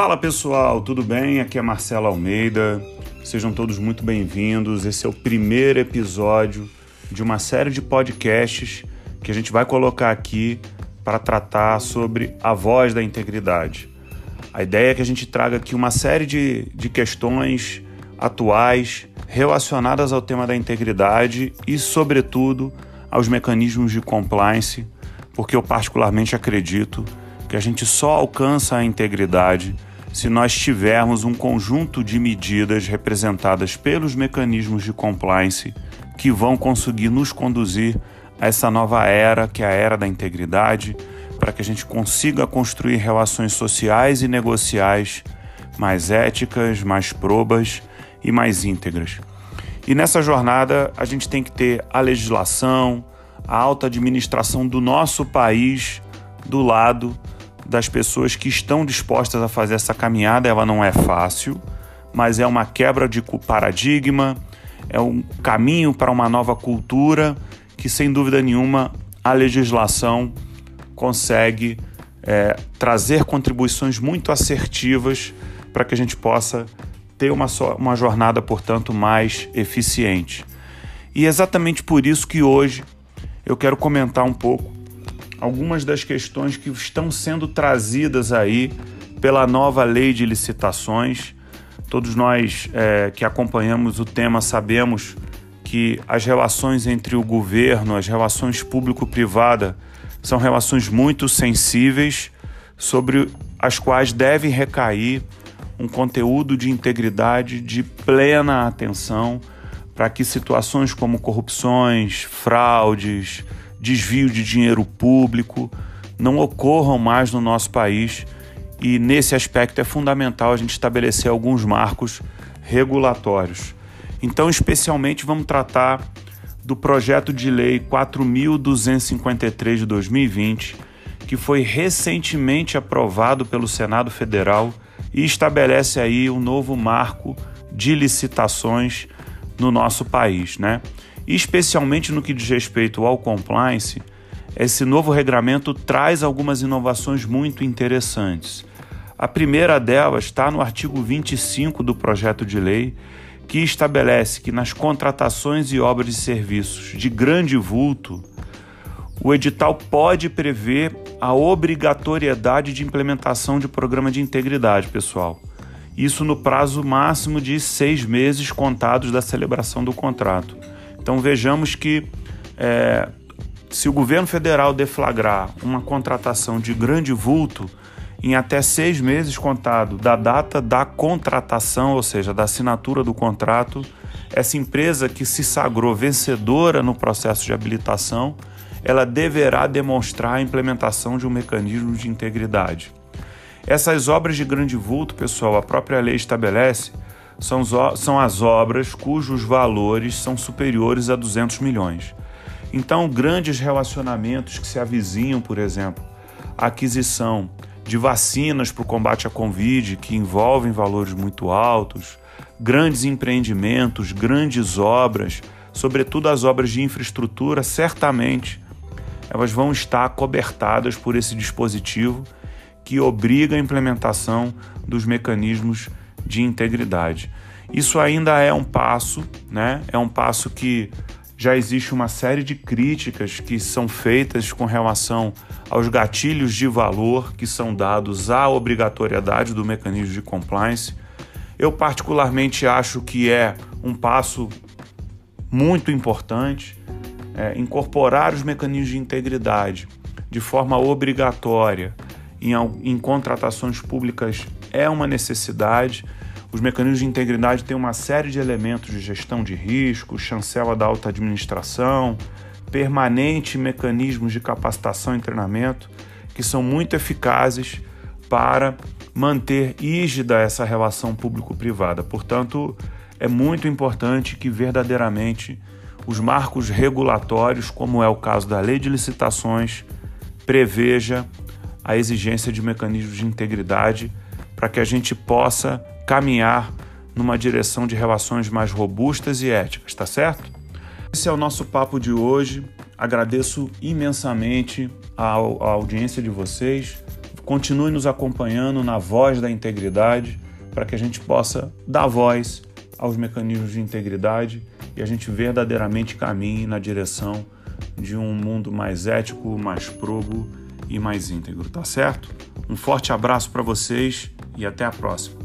Fala pessoal, tudo bem? Aqui é Marcelo Almeida. Sejam todos muito bem-vindos. Esse é o primeiro episódio de uma série de podcasts que a gente vai colocar aqui para tratar sobre a voz da integridade. A ideia é que a gente traga aqui uma série de, de questões atuais relacionadas ao tema da integridade e, sobretudo, aos mecanismos de compliance, porque eu particularmente acredito que a gente só alcança a integridade se nós tivermos um conjunto de medidas representadas pelos mecanismos de compliance que vão conseguir nos conduzir a essa nova era, que é a era da integridade, para que a gente consiga construir relações sociais e negociais mais éticas, mais probas e mais íntegras. E nessa jornada a gente tem que ter a legislação, a alta administração do nosso país do lado das pessoas que estão dispostas a fazer essa caminhada. Ela não é fácil, mas é uma quebra de paradigma, é um caminho para uma nova cultura que, sem dúvida nenhuma, a legislação consegue é, trazer contribuições muito assertivas para que a gente possa ter uma, uma jornada, portanto, mais eficiente. E é exatamente por isso que hoje eu quero comentar um pouco algumas das questões que estão sendo trazidas aí pela nova lei de licitações. Todos nós é, que acompanhamos o tema sabemos que as relações entre o governo, as relações público-privada, são relações muito sensíveis sobre as quais deve recair um conteúdo de integridade de plena atenção para que situações como corrupções, fraudes, desvio de dinheiro público não ocorram mais no nosso país e nesse aspecto é fundamental a gente estabelecer alguns marcos regulatórios. Então, especialmente, vamos tratar do projeto de lei 4.253 de 2020, que foi recentemente aprovado pelo Senado Federal e estabelece aí um novo marco de licitações no nosso país, né? Especialmente no que diz respeito ao compliance, esse novo regramento traz algumas inovações muito interessantes. A primeira delas está no artigo 25 do projeto de lei, que estabelece que nas contratações e obras de serviços de grande vulto, o edital pode prever a obrigatoriedade de implementação de programa de integridade, pessoal. Isso no prazo máximo de seis meses contados da celebração do contrato. Então vejamos que é, se o governo federal deflagrar uma contratação de grande vulto, em até seis meses contado da data da contratação, ou seja, da assinatura do contrato, essa empresa que se sagrou vencedora no processo de habilitação, ela deverá demonstrar a implementação de um mecanismo de integridade. Essas obras de grande vulto, pessoal, a própria lei estabelece são, são as obras cujos valores são superiores a 200 milhões. Então, grandes relacionamentos que se avizinham, por exemplo, a aquisição de vacinas para o combate à Covid, que envolvem valores muito altos, grandes empreendimentos, grandes obras, sobretudo as obras de infraestrutura, certamente elas vão estar cobertadas por esse dispositivo que obriga a implementação dos mecanismos de integridade. Isso ainda é um passo, né? É um passo que já existe uma série de críticas que são feitas com relação aos gatilhos de valor que são dados à obrigatoriedade do mecanismo de compliance. Eu, particularmente, acho que é um passo muito importante é, incorporar os mecanismos de integridade de forma obrigatória em, em contratações públicas é uma necessidade. Os mecanismos de integridade têm uma série de elementos de gestão de risco, chancela da alta administração, permanente mecanismos de capacitação e treinamento que são muito eficazes para manter rígida essa relação público-privada. Portanto, é muito importante que verdadeiramente os marcos regulatórios, como é o caso da Lei de Licitações, preveja a exigência de mecanismos de integridade para que a gente possa caminhar numa direção de relações mais robustas e éticas, tá certo? Esse é o nosso papo de hoje. Agradeço imensamente a, a audiência de vocês. Continue nos acompanhando na voz da integridade para que a gente possa dar voz aos mecanismos de integridade e a gente verdadeiramente caminhe na direção de um mundo mais ético, mais probo e mais íntegro, tá certo? Um forte abraço para vocês e até a próxima.